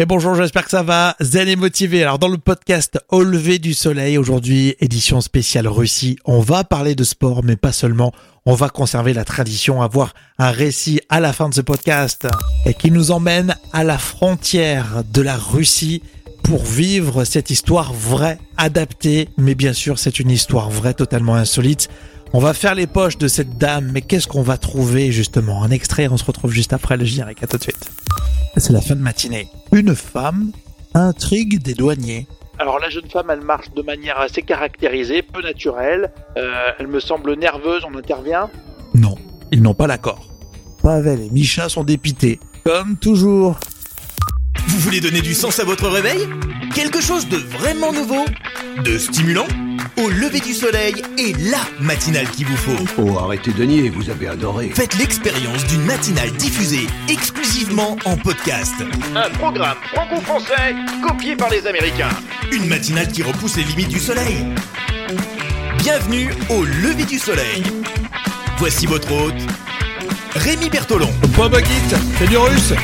Et bonjour, j'espère que ça va. Zen et motivé. Alors dans le podcast Au lever du soleil, aujourd'hui, édition spéciale Russie, on va parler de sport, mais pas seulement. On va conserver la tradition, avoir un récit à la fin de ce podcast et qui nous emmène à la frontière de la Russie pour vivre cette histoire vraie, adaptée, mais bien sûr c'est une histoire vraie, totalement insolite. On va faire les poches de cette dame, mais qu'est-ce qu'on va trouver justement? Un extrait, on se retrouve juste après le générique, à tout de suite. C'est la fin de matinée. Une femme intrigue des douaniers. Alors la jeune femme, elle marche de manière assez caractérisée, peu naturelle. Euh, elle me semble nerveuse, on intervient? Non, ils n'ont pas l'accord. Pavel et Micha sont dépités, comme toujours. Vous voulez donner du sens à votre réveil? Quelque chose de vraiment nouveau? De stimulant? Au lever du soleil et la matinale qu'il vous faut. Oh, arrêtez de nier, vous avez adoré. Faites l'expérience d'une matinale diffusée exclusivement en podcast. Un programme franco-français copié par les Américains. Une matinale qui repousse les limites du soleil. Bienvenue au lever du soleil. Voici votre hôte, Rémi Bertolon. Pas Baguette, c'est du russe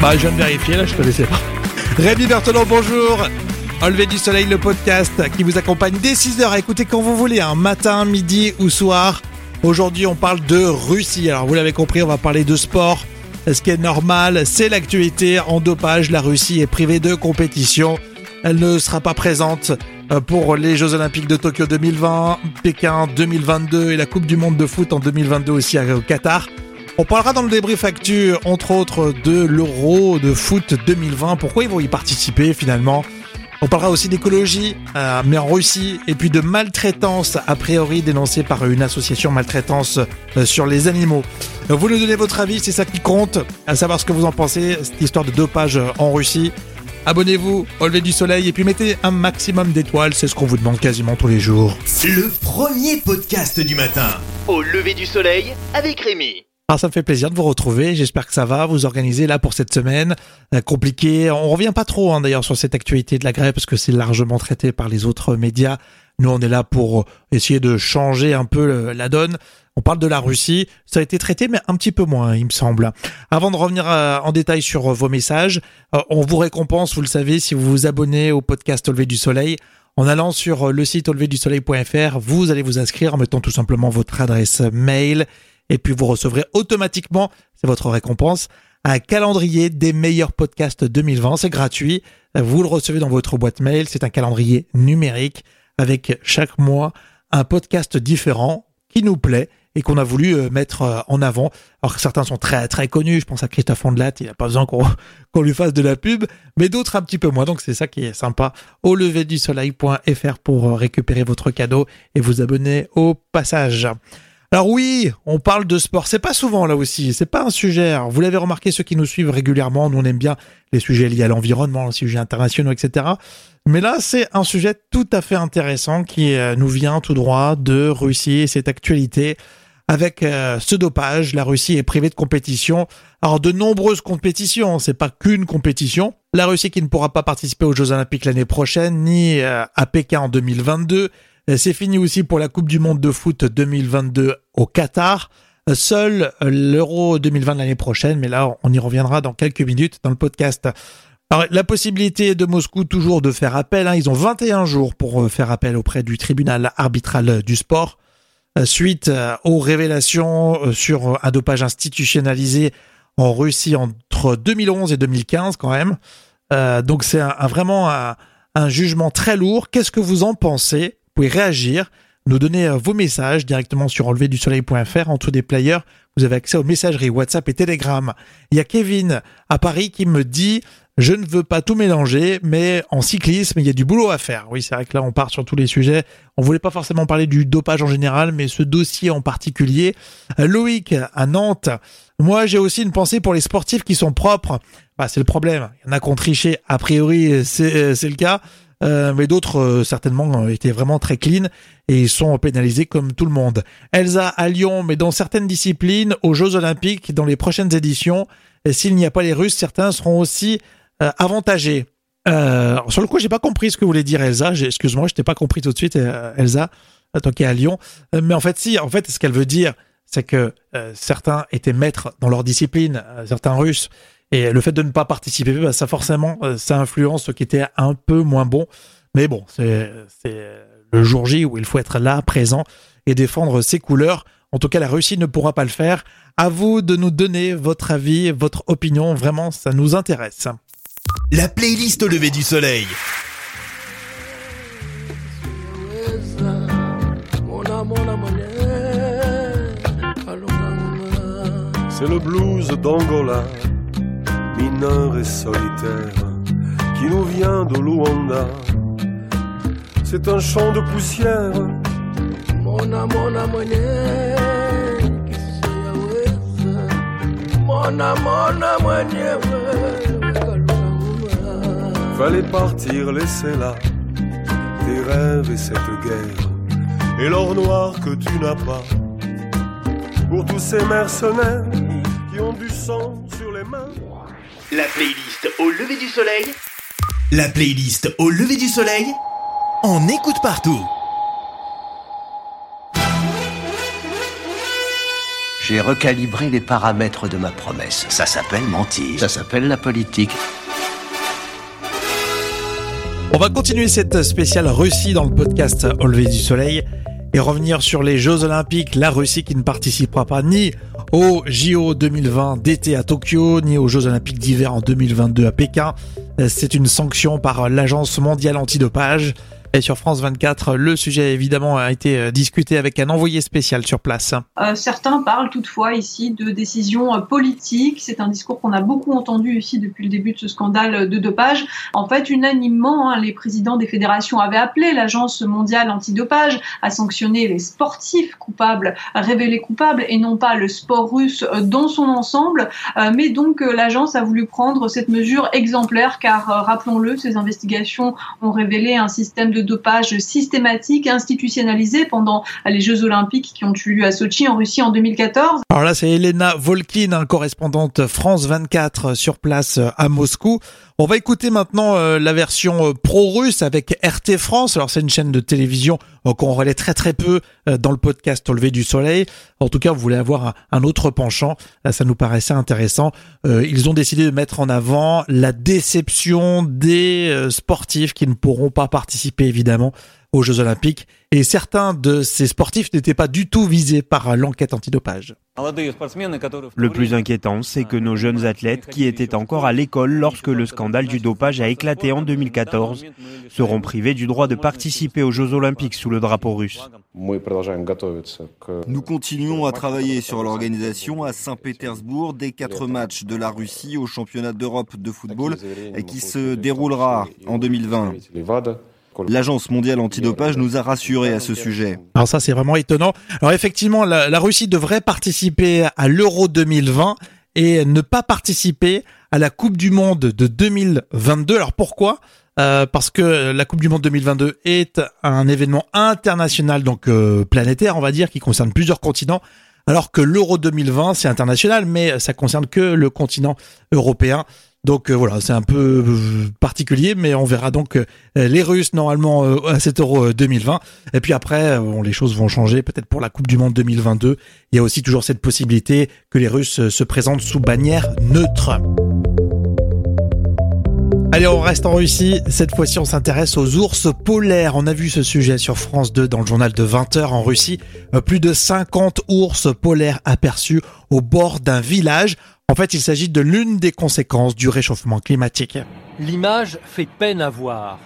Bah, je viens de vérifier, là, je connaissais pas. Rémi Berthelon, bonjour Au lever du soleil, le podcast qui vous accompagne dès 6h. Écoutez quand vous voulez, un matin, midi ou soir. Aujourd'hui, on parle de Russie. Alors, vous l'avez compris, on va parler de sport. Ce qui est normal, c'est l'actualité. En dopage, la Russie est privée de compétition. Elle ne sera pas présente euh, pour les Jeux Olympiques de Tokyo 2020, Pékin 2022 et la Coupe du Monde de foot en 2022 aussi au Qatar. On parlera dans le débrief actu, entre autres, de l'Euro de foot 2020. Pourquoi ils vont y participer finalement? On parlera aussi d'écologie, euh, mais en Russie, et puis de maltraitance, a priori dénoncée par une association maltraitance euh, sur les animaux. Euh, Vous nous donnez votre avis, c'est ça qui compte, à savoir ce que vous en pensez, cette histoire de dopage en Russie. Abonnez-vous au lever du soleil et puis mettez un maximum d'étoiles, c'est ce qu'on vous demande quasiment tous les jours. Le premier podcast du matin. Au lever du soleil avec Rémi. Alors ça me fait plaisir de vous retrouver, j'espère que ça va, vous organiser là pour cette semaine, euh, compliqué, on revient pas trop hein, d'ailleurs sur cette actualité de la grève parce que c'est largement traité par les autres médias, nous on est là pour essayer de changer un peu euh, la donne, on parle de la Russie, ça a été traité mais un petit peu moins il me semble. Avant de revenir euh, en détail sur vos messages, on vous récompense, vous le savez, si vous vous abonnez au podcast Au lever du soleil, en allant sur le site auleverdusoleil.fr, vous allez vous inscrire en mettant tout simplement votre adresse mail et puis vous recevrez automatiquement, c'est votre récompense, un calendrier des meilleurs podcasts 2020. C'est gratuit. Vous le recevez dans votre boîte mail. C'est un calendrier numérique avec chaque mois un podcast différent qui nous plaît et qu'on a voulu euh, mettre euh, en avant. Alors que certains sont très très connus, je pense à Christophe Ondelat, il n'a pas besoin qu'on lui fasse de la pub, mais d'autres un petit peu moins. Donc c'est ça qui est sympa. Au lever du soleil.fr pour euh, récupérer votre cadeau et vous abonner au passage. Alors oui, on parle de sport. C'est pas souvent là aussi. C'est pas un sujet. Vous l'avez remarqué, ceux qui nous suivent régulièrement, nous on aime bien les sujets liés à l'environnement, les sujets internationaux, etc. Mais là, c'est un sujet tout à fait intéressant qui euh, nous vient tout droit de Russie et cette actualité avec euh, ce dopage. La Russie est privée de compétition. Alors de nombreuses compétitions, c'est pas qu'une compétition. La Russie qui ne pourra pas participer aux Jeux Olympiques l'année prochaine, ni euh, à Pékin en 2022. Euh, C'est fini aussi pour la Coupe du Monde de foot 2022 au Qatar. Euh, Seul euh, l'Euro 2020 de l'année prochaine, mais là on y reviendra dans quelques minutes dans le podcast. Alors, la possibilité de Moscou toujours de faire appel, hein, ils ont 21 jours pour faire appel auprès du tribunal arbitral du sport suite aux révélations sur un dopage institutionnalisé en Russie entre 2011 et 2015 quand même. Donc c'est vraiment un jugement très lourd. Qu'est-ce que vous en pensez Vous pouvez réagir, nous donner euh, vos messages directement sur enleverdusoleil.fr en dessous des players. Vous avez accès aux messageries WhatsApp et Telegram. Il y a Kevin à Paris qui me dit je ne veux pas tout mélanger, mais en cyclisme, il y a du boulot à faire. Oui, c'est vrai que là, on part sur tous les sujets. On voulait pas forcément parler du dopage en général, mais ce dossier en particulier. Euh, Loïc à Nantes. Moi, j'ai aussi une pensée pour les sportifs qui sont propres. Bah, c'est le problème. Il y en a qui ont triché. A priori, c'est euh, c'est le cas. Euh, mais d'autres, euh, certainement, euh, étaient vraiment très clean et ils sont pénalisés comme tout le monde. Elsa à Lyon, mais dans certaines disciplines, aux Jeux Olympiques, dans les prochaines éditions, s'il n'y a pas les Russes, certains seront aussi euh, avantagés. Euh, sur le coup, j'ai pas compris ce que voulait dire Elsa. Excuse-moi, je t'ai pas compris tout de suite, Elsa, toi qui es à Lyon. Mais en fait, si, en fait, ce qu'elle veut dire, c'est que certains étaient maîtres dans leur discipline, certains Russes, Et le fait de ne pas participer, bah, ça forcément, ça influence ce qui était un peu moins bon. Mais bon, c'est le jour J où il faut être là, présent et défendre ses couleurs. En tout cas, la Russie ne pourra pas le faire. À vous de nous donner votre avis, votre opinion. Vraiment, ça nous intéresse. La playlist au lever du soleil. C'est le blues d'Angola, mineur et solitaire, qui nous vient de Luanda. C'est un champ de poussière. Mona, mona, Mona, mona, Fallait partir, laisser là tes rêves et cette guerre et l'or noir que tu n'as pas. Pour tous ces mercenaires qui ont du sang sur les mains. La playlist au lever du soleil. La playlist au lever du soleil. On écoute partout. J'ai recalibré les paramètres de ma promesse. Ça s'appelle mentir. Ça s'appelle la politique. On va continuer cette spéciale Russie dans le podcast Au lever du soleil et revenir sur les Jeux Olympiques, la Russie qui ne participera pas ni aux JO 2020 d'été à Tokyo, ni aux Jeux Olympiques d'hiver en 2022 à Pékin. C'est une sanction par l'Agence mondiale antidopage. Et sur France 24, le sujet évidemment a été euh, discuté avec un envoyé spécial sur place. Euh, certains parlent toutefois ici de décisions euh, politiques. C'est un discours qu'on a beaucoup entendu ici depuis le début de ce scandale de dopage. En fait, unanimement, hein, les présidents des fédérations avaient appelé l'Agence mondiale antidopage à sanctionner les sportifs coupables, révélés coupables, et non pas le sport russe dans son ensemble. mais donc, l'agence a voulu prendre cette mesure exemplaire car, rappelons-le, ces investigations ont révélé un système de de dopage systématique institutionnalisé pendant les Jeux Olympiques qui ont eu lieu à Sochi en Russie en 2014. Alors là, c'est Elena Volkin, correspondante France 24 sur place à Moscou. On va écouter maintenant euh, la version euh, pro-russe avec RT France. Alors c'est une chaîne de télévision euh, qu'on relaie très très peu dans le podcast Au lever du soleil. En tout cas, vous voulez avoir un autre penchant, ça nous paraissait intéressant. Ils ont décidé de mettre en avant la déception des sportifs qui ne pourront pas participer évidemment aux Jeux Olympiques. Et certains de ces sportifs n'étaient pas du tout visés par l'enquête antidopage. Le plus inquiétant, c'est que nos jeunes athlètes qui étaient encore à l'école lorsque le scandale du dopage a éclaté en 2014 seront privés du droit de participer aux Jeux olympiques sous le drapeau russe. Nous continuons à travailler sur l'organisation à Saint-Pétersbourg des quatre matchs de la Russie au championnat d'Europe de football qui se déroulera en 2020. L'Agence mondiale antidopage nous a rassurés à ce sujet. Alors ça, c'est vraiment étonnant. Alors effectivement, la, Russie devrait participer à l'Euro 2020 et ne pas participer à la Coupe du Monde de 2022. Alors pourquoi? Euh, Parce que la Coupe du Monde 2022 est un événement international, donc euh, planétaire, on va dire, qui concerne plusieurs continents. Alors que l'Euro 2020, c'est international, mais ça concerne que le continent européen. Donc euh, voilà, c'est un peu euh, particulier, mais on verra donc euh, les Russes normalement à cet Euro 2020. Et puis après, les choses vont changer peut-être pour la Coupe du Monde 2022. Il y a aussi toujours cette possibilité que les Russes se présentent sous bannière neutre. Allez, on reste en Russie. Cette fois-ci, on s'intéresse aux ours polaires. On a vu ce sujet sur France 2 dans le journal de 20h en Russie. Plus de 50 ours polaires aperçus au bord d'un village. En fait, il s'agit de l'une des conséquences du réchauffement climatique. L'image fait peine à voir.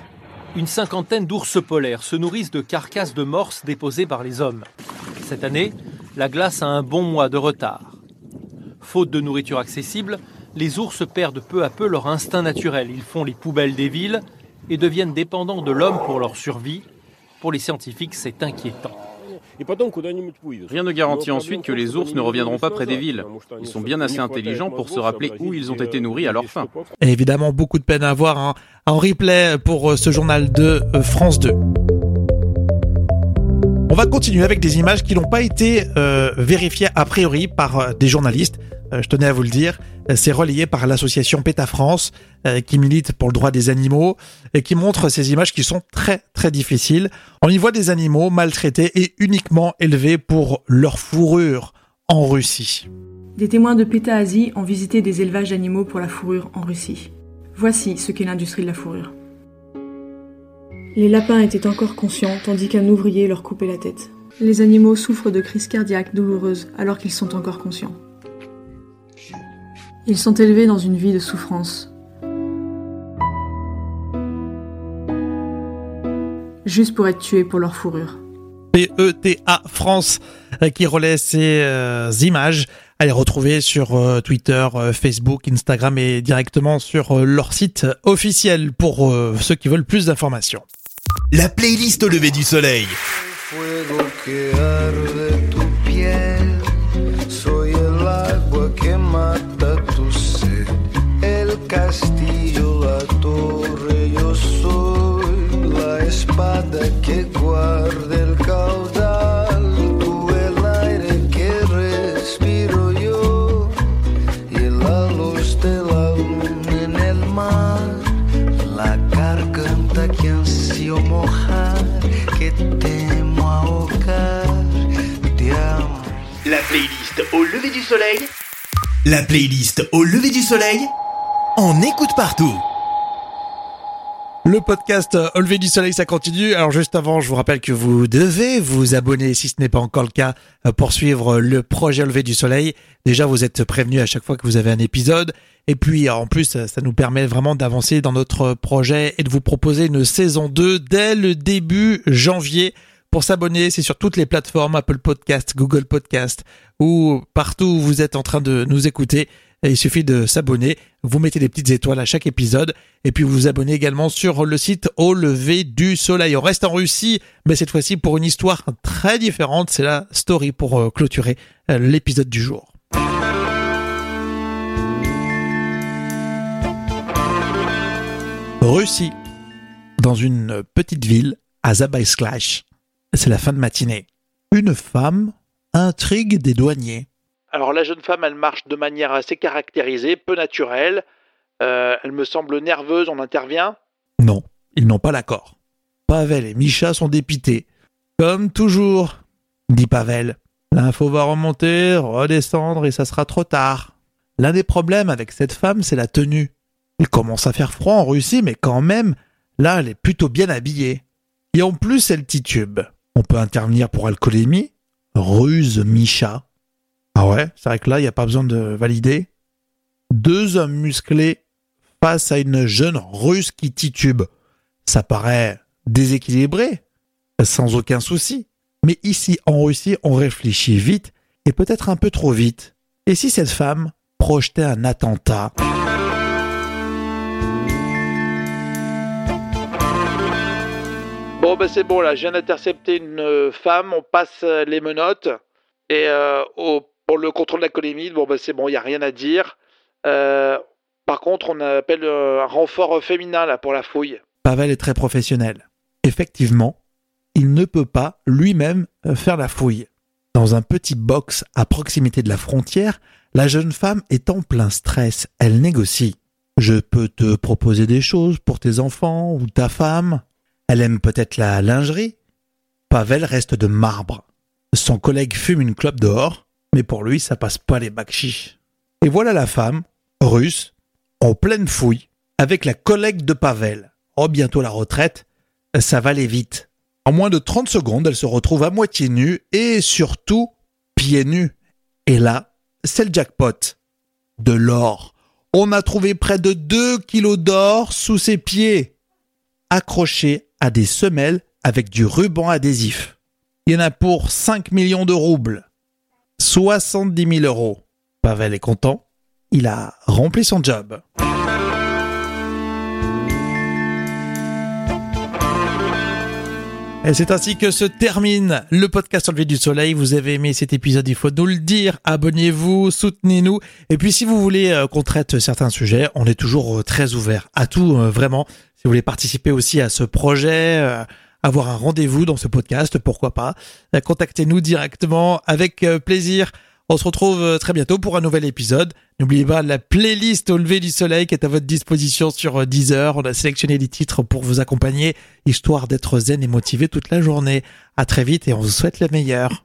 Une cinquantaine d'ours polaires se nourrissent de carcasses de morses déposées par les hommes. Cette année, la glace a un bon mois de retard. Faute de nourriture accessible, les ours perdent peu à peu leur instinct naturel. Ils font les poubelles des villes et deviennent dépendants de l'homme pour leur survie. Pour les scientifiques, c'est inquiétant. Rien ne garantit ensuite que les ours ne reviendront pas près des villes. Ils sont bien assez intelligents pour se rappeler où ils ont été nourris à leur faim. évidemment, beaucoup de peine à avoir hein. en replay pour euh, ce journal de euh, France 2. On va continuer avec des images qui n'ont pas été euh, vérifiées a priori par des journalistes. Euh, je tenais à vous le dire, euh, c'est relayé par l'association PETA France euh, qui milite pour le droit des animaux et qui montre ces images qui sont très très difficiles. On y voit des animaux maltraités et uniquement élevés pour leur fourrure en Russie. Des témoins de Péta-Asie ont visité des élevages d'animaux pour la fourrure en Russie. Voici ce qu'est l'industrie de la fourrure. Les lapins étaient encore conscients tandis qu'un ouvrier leur coupait la tête. Les animaux souffrent de crises cardiaques douloureuses alors qu'ils sont encore conscients. Ils sont élevés dans une vie de souffrance. Juste pour être tués pour leur fourrure. PETA France euh, qui relaie ces euh, images à les retrouver sur euh, Twitter, Facebook, Instagram et directement sur leur site officiel pour ceux qui veulent plus d'informations. La playlist au lever du soleil. Au lever du soleil. La playlist au lever du soleil. On écoute partout. Le podcast Au lever du soleil, ça continue. Alors juste avant, je vous rappelle que vous devez vous abonner si ce n'est pas encore le cas pour suivre le projet Au lever du soleil. Déjà, vous êtes prévenu à chaque fois que vous avez un épisode. Et puis, en plus, ça nous permet vraiment d'avancer dans notre projet et de vous proposer une saison 2 dès le début janvier. Pour s'abonner, c'est sur toutes les plateformes, Apple Podcast, Google Podcast, ou partout où vous êtes en train de nous écouter. Il suffit de s'abonner, vous mettez des petites étoiles à chaque épisode, et puis vous vous abonnez également sur le site Au lever du soleil. On reste en Russie, mais cette fois-ci pour une histoire très différente. C'est la story pour euh, clôturer euh, l'épisode du jour. Russie, dans une petite ville, à Zabaïsklash c'est la fin de matinée. Une femme intrigue des douaniers. Alors la jeune femme, elle marche de manière assez caractérisée, peu naturelle. Euh, elle me semble nerveuse, on intervient? Non, ils n'ont pas l'accord. Pavel et Misha sont dépités. Comme toujours, dit Pavel. L'info va remonter, redescendre et ça sera trop tard. L'un des problèmes avec cette femme, c'est la tenue. Il commence à faire froid en Russie, mais quand même, là, elle est plutôt bien habillée. Et en plus, elle titube. On peut intervenir pour alcoolémie, ruse Micha. Ah ouais, c'est vrai que là, il n'y a pas besoin de valider. Deux hommes musclés face à une jeune russe qui titube. Ça paraît déséquilibré, sans aucun souci. Mais ici, en Russie, on réfléchit vite et peut-être un peu trop vite. Et si cette femme projetait un attentat? Bon, ben c'est bon, là, je viens d'intercepter une euh, femme, on passe euh, les menottes. Et euh, pour le contrôle de la colémie, bon, ben c'est bon, il n'y a rien à dire. par contre, on appelle un renfort féminin là, pour la fouille. Pavel est très professionnel. Effectivement, il ne peut pas lui-même faire la fouille. Dans un petit box à proximité de la frontière, la jeune femme est en plein stress. Elle négocie. Je peux te proposer des choses pour tes enfants ou ta femme? Elle aime peut-être la lingerie. Pavel reste de marbre. Son collègue fume une clope dehors, mais pour lui, ça passe pas les bakchis. Et voilà la femme, russe, en pleine fouille, avec la collègue de Pavel. Oh, bientôt la retraite, ça va aller vite. En moins de 30 secondes, elle se retrouve à moitié nue et surtout pieds nus. Et là, c'est le jackpot. De l'or. On a trouvé près de 2 kilos d'or sous ses pieds, accrochés à des semelles avec du ruban adhésif. Il y en a pour 5 millions de roubles. 70 000 euros. Pavel est content. Il a rempli son job. C'est ainsi que se termine le podcast Enlevé du Soleil. Vous avez aimé cet épisode, il faut nous le dire. Abonnez-vous, soutenez-nous. Et puis si vous voulez euh, qu'on traite certains sujets, on est toujours euh, très ouvert à tout, euh, vraiment. Si vous voulez participer aussi à ce projet, avoir un rendez-vous dans ce podcast, pourquoi pas, contactez-nous directement avec plaisir. On se retrouve euh, très bientôt pour un nouvel épisode. N'oubliez pas la playlist au lever du soleil qui est à votre disposition sur euh, Deezer. On a sélectionné des titres pour vous accompagner, histoire d'être zen et motivé toute la journée. À très vite et on vous souhaite le meilleur.